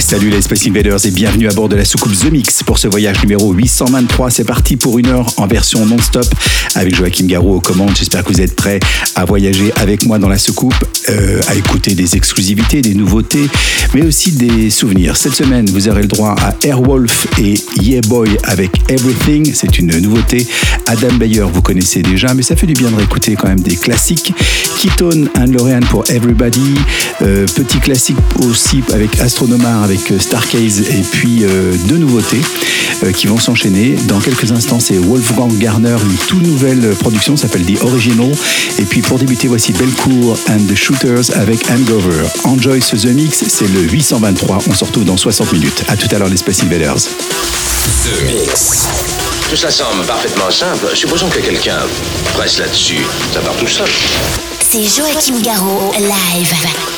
Salut les Space Invaders et bienvenue à bord de la soucoupe The Mix pour ce voyage numéro 823. C'est parti pour une heure en version non-stop avec Joachim Garraud aux commandes. J'espère que vous êtes prêts à voyager avec moi dans la soucoupe, euh, à écouter des exclusivités, des nouveautés, mais aussi des souvenirs. Cette semaine, vous aurez le droit à Airwolf et Yeah Boy avec Everything. C'est une nouveauté. Adam Bayer, vous connaissez déjà, mais ça fait du bien de réécouter quand même des classiques. Ketone and Lorraine pour Everybody. Euh, petit classique aussi avec Astronomar, avec euh, Starcase et puis euh, deux nouveautés euh, qui vont s'enchaîner. Dans quelques instants, c'est Wolfgang Garner, une toute nouvelle production, s'appelle The Original. Et puis pour débuter, voici Belcourt and the Shooters avec Hangover. Enjoy ce The Mix, c'est le 823. On se retrouve dans 60 minutes. À tout à l'heure, les Space Invaders. The Mix. Tout ça semble parfaitement simple. Supposons que quelqu'un presse là-dessus. Ça part tout seul. C'est Joachim Garraud, live.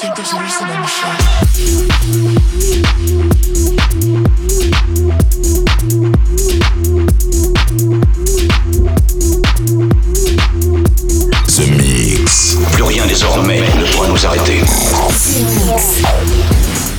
The Mix. Plus rien désormais ne pourra nous arrêter. The Mix.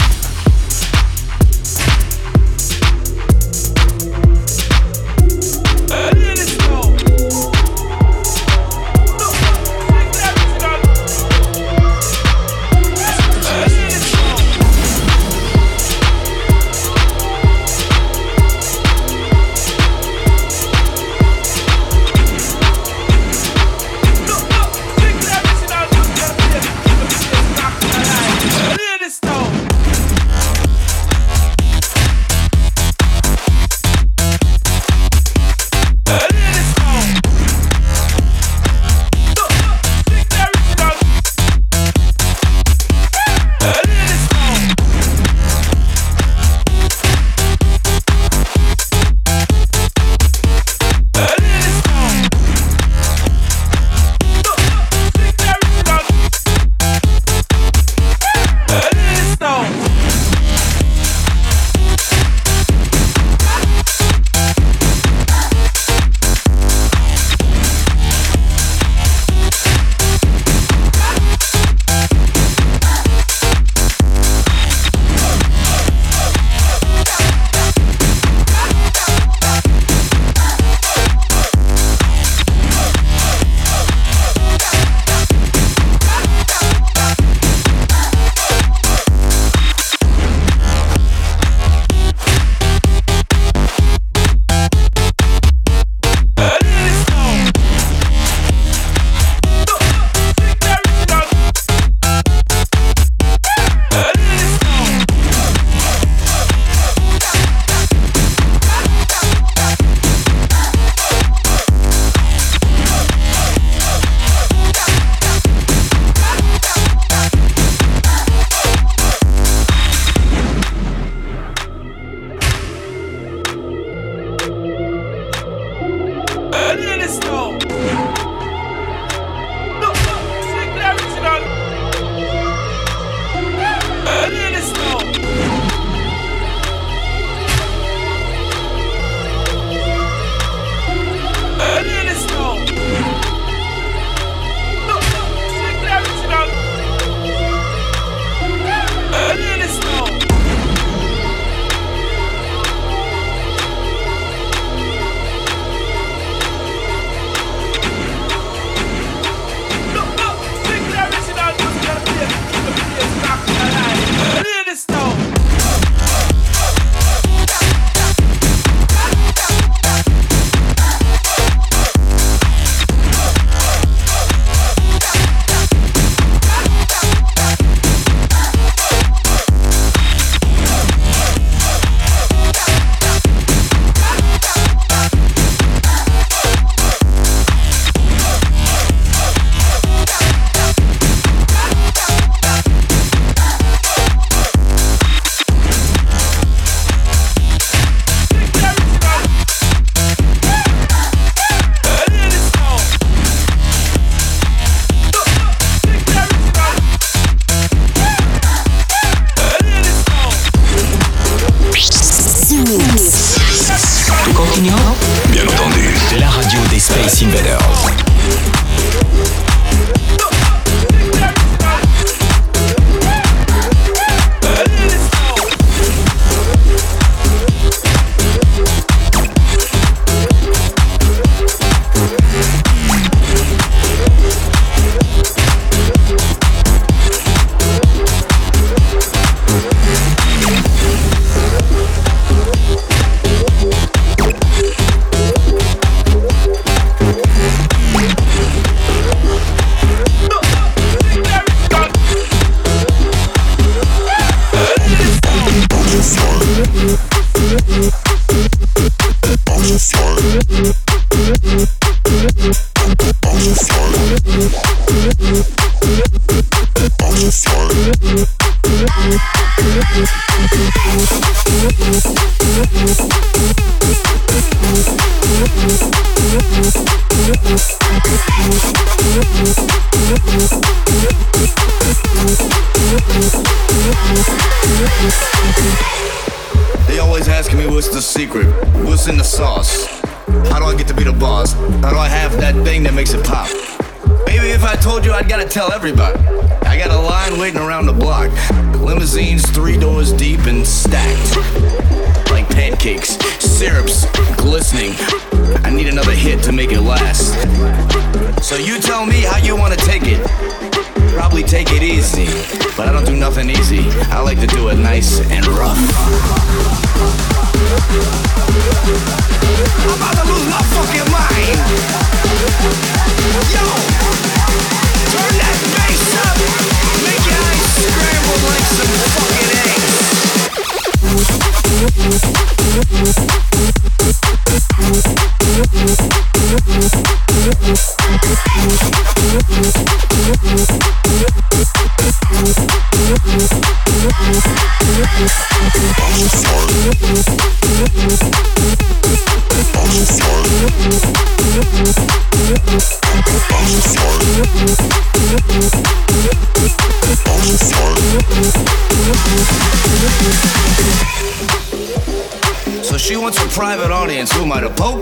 Who am I, the Pope?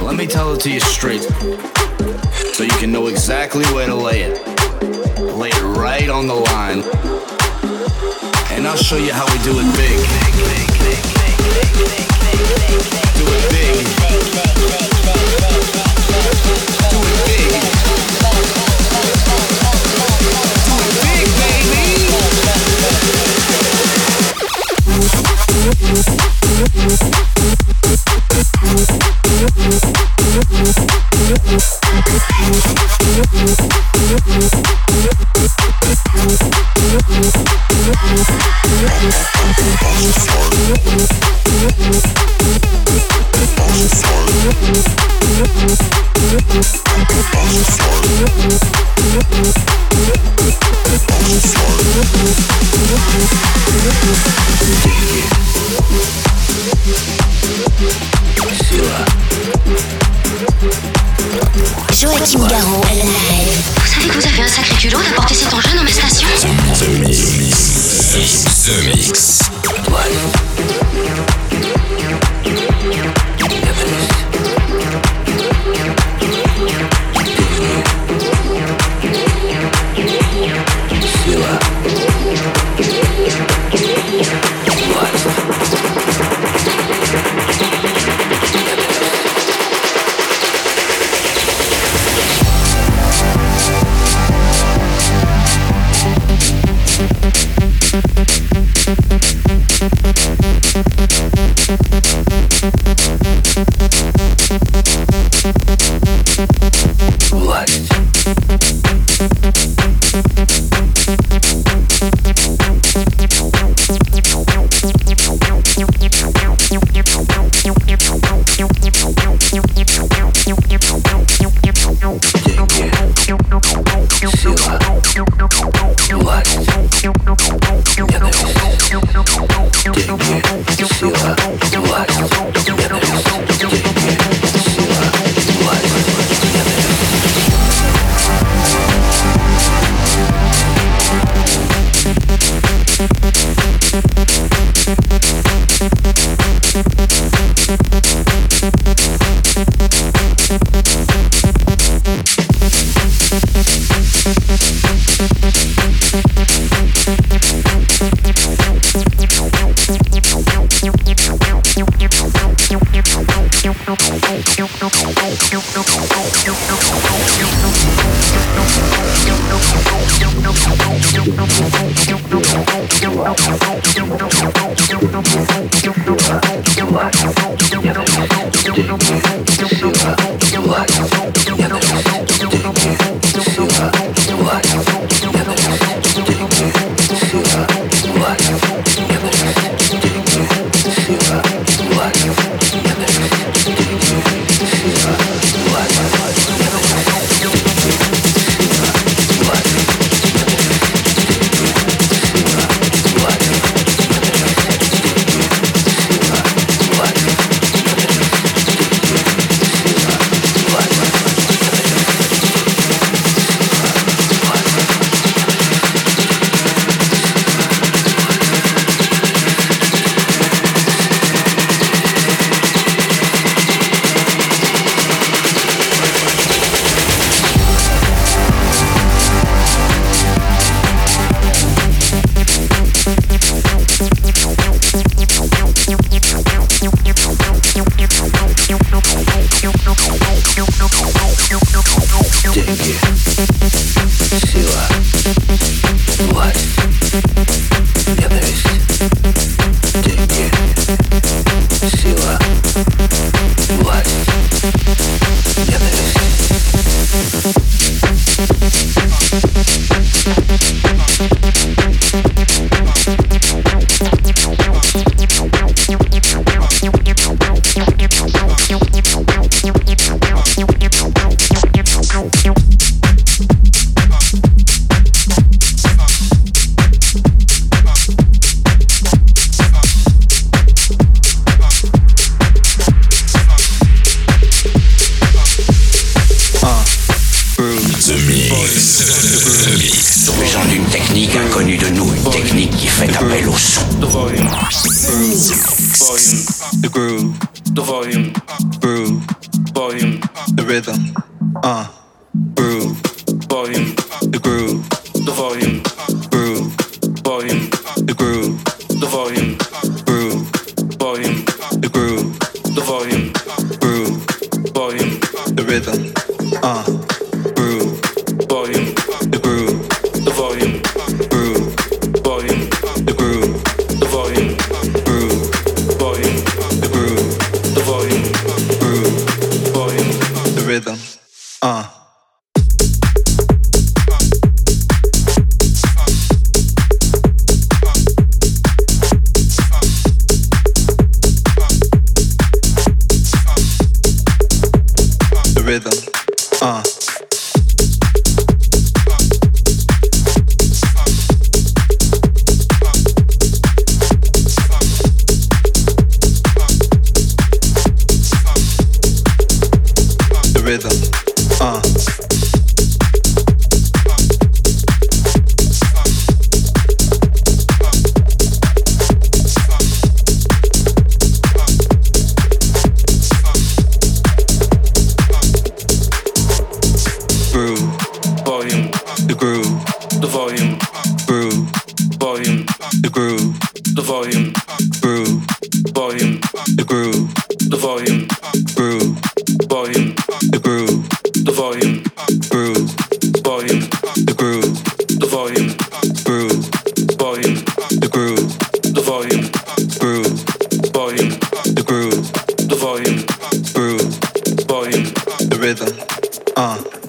Let me tell it to you straight so you can know exactly where to lay it. Lay it right on the line. And I'll show you how we do it big. Do it big. Do it big. Do it big, baby. Thank you. I feel her. The volume. Groove. Volume. The groove. The volume. Groove. Volume. The rhythm. Uh. Groove. Volume. The groove. The volume. Groove. Volume. The groove. The volume. Groove. Volume. The groove. The volume. Groove. Volume. The rhythm. rhythm. Uh.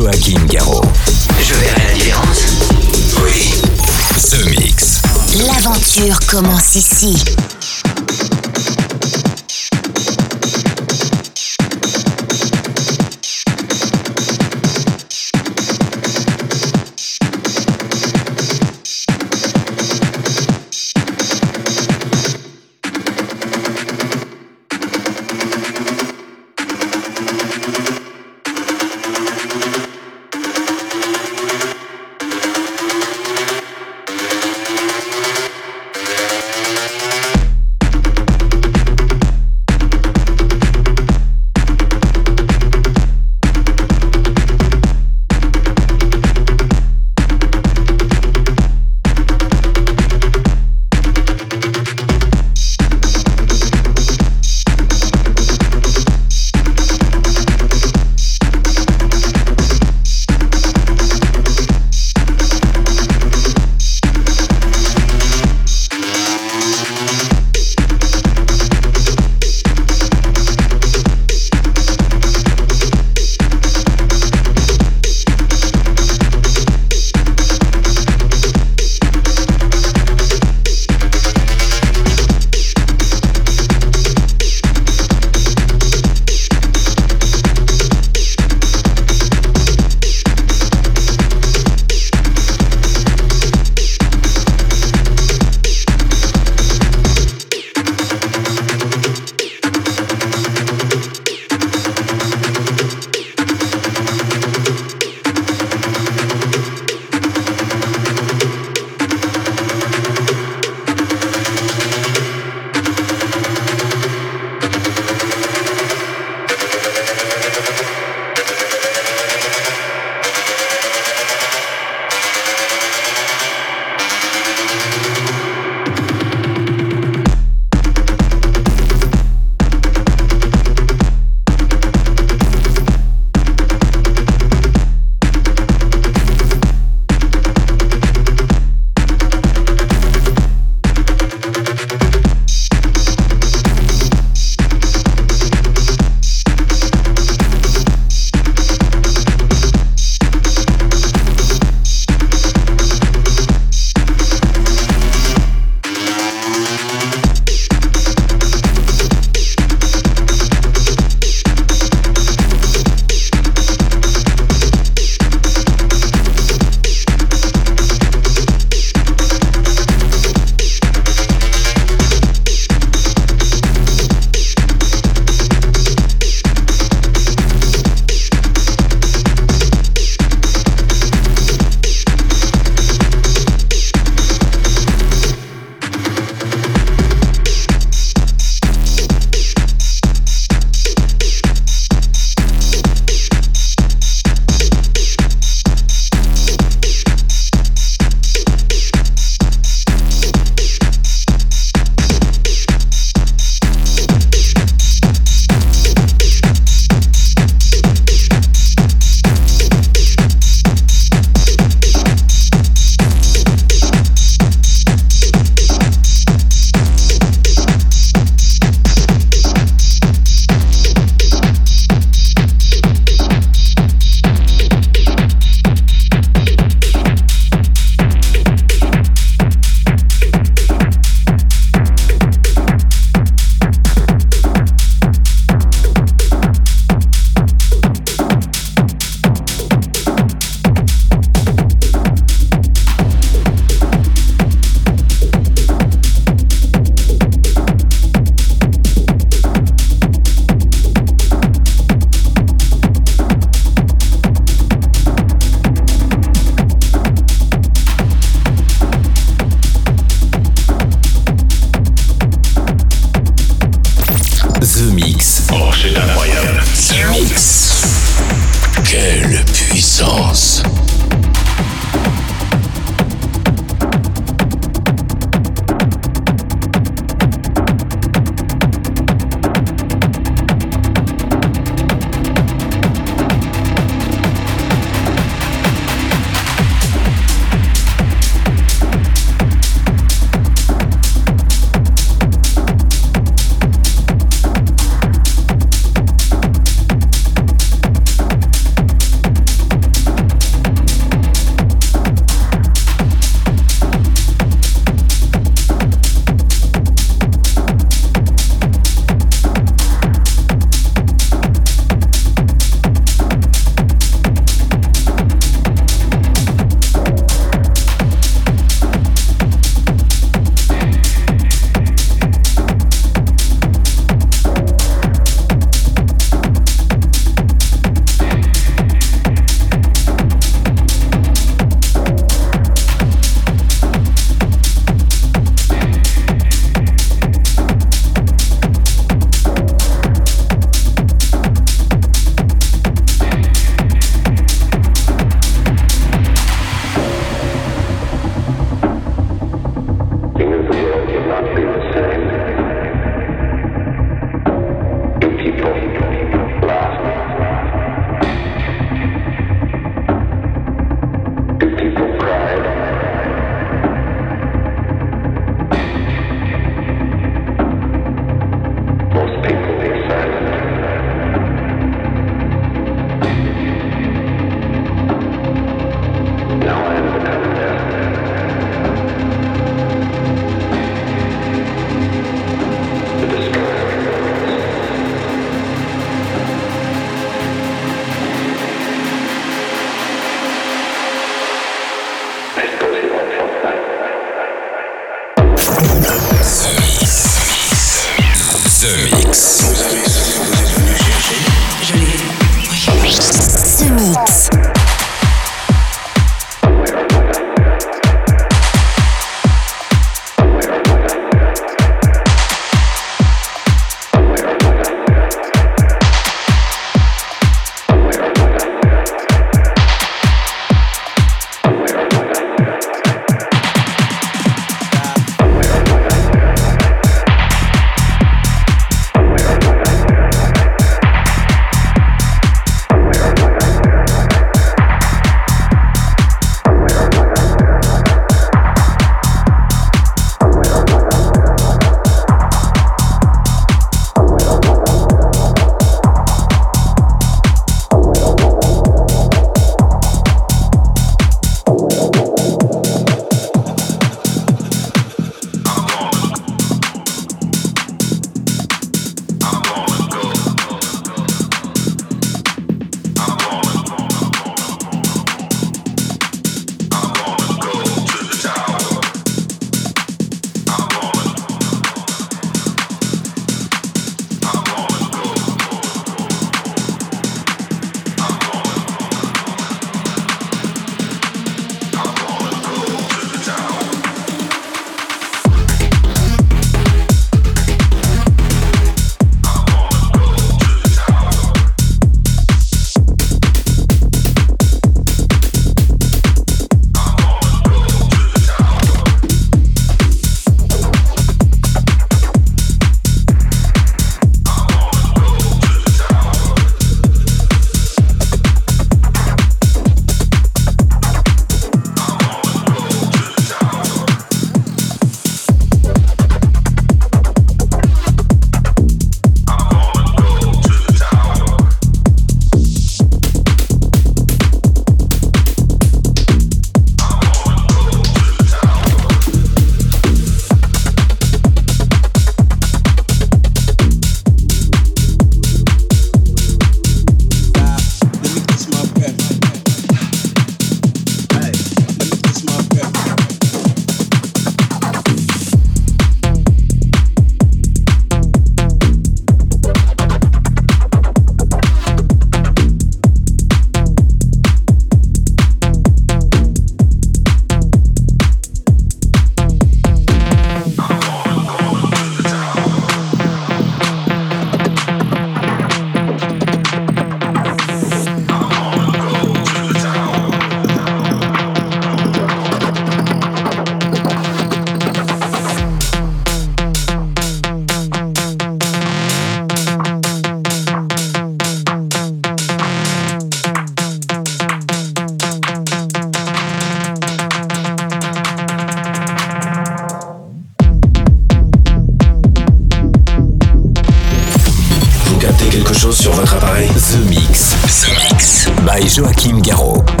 Sur votre appareil The Mix. The Mix. By Joachim Garraud.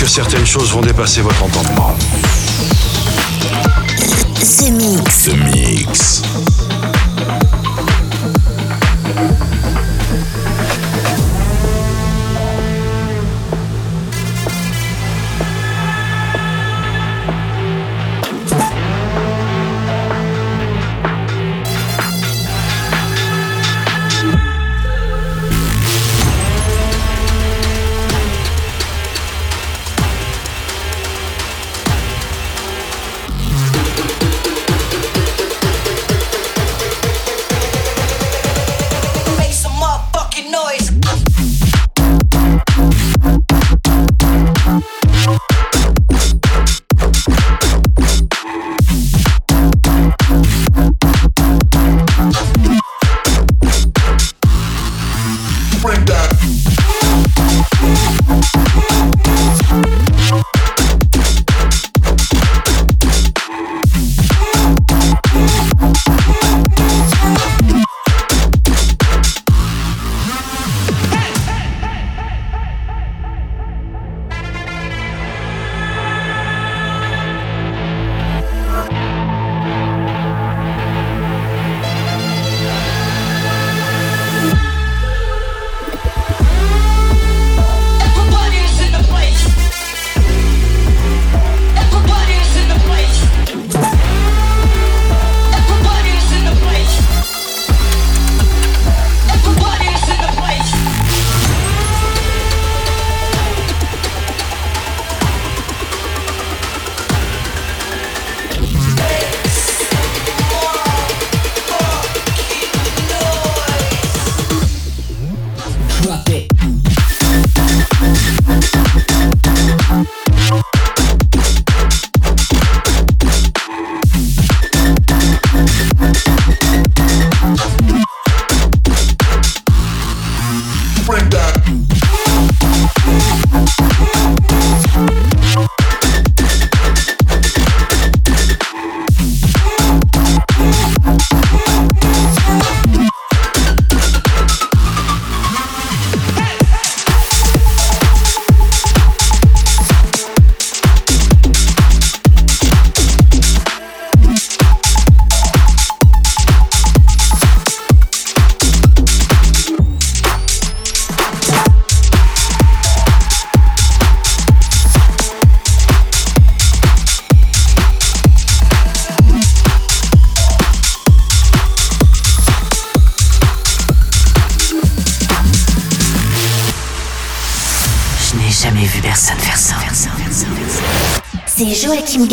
Que certaines choses vont dépasser votre entendement. The Mix. The Mix. C'est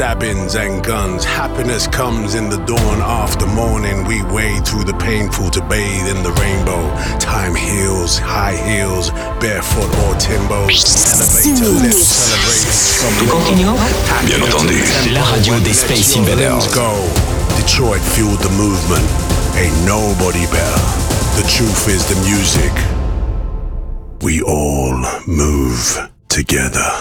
stabbings and guns. Happiness comes in the dawn after morning. We wade through the painful to bathe in the rainbow. Time heals, high heels, barefoot or timbos. Elevator. Bien entendu, la radio des Space Invaders. Go. Detroit fueled the movement. Ain't nobody better. The truth is the music. We all move together.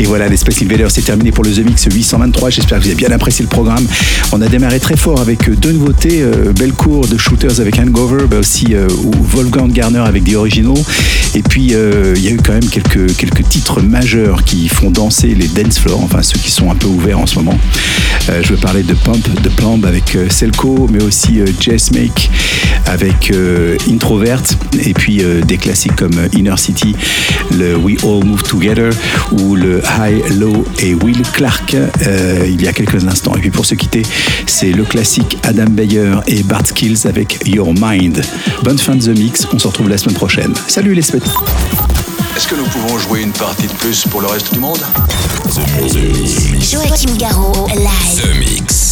Et voilà, les Space Invaders, c'est terminé pour le The Mix 823. J'espère que vous avez bien apprécié le programme. On a démarré très fort avec euh, deux nouveautés. Euh, de Shooters avec Hangover, bah aussi euh, Wolfgang Garner avec The Original. Et puis, euh, il y a eu quand même quelques, titres majeurs qui font danser les dance floors, enfin ceux qui sont un peu ouverts en ce moment. Je veux parler de Pump, de Plumb avec Selco, mais aussi Jess Make avec Introvert. Et puis des classiques comme Inner City, le We All Move Together ou le High Low et Will Clark euh, il y a quelques instants. Et puis pour se quitter, c'est le classique Adam Beyer et Bart Skills avec Your Mind. Bonne fin de The Mix, on se retrouve la semaine prochaine. Salut les spectateurs Est-ce que nous pouvons jouer une partie de plus pour le reste du monde? Joachim Garraud, live. The Mix.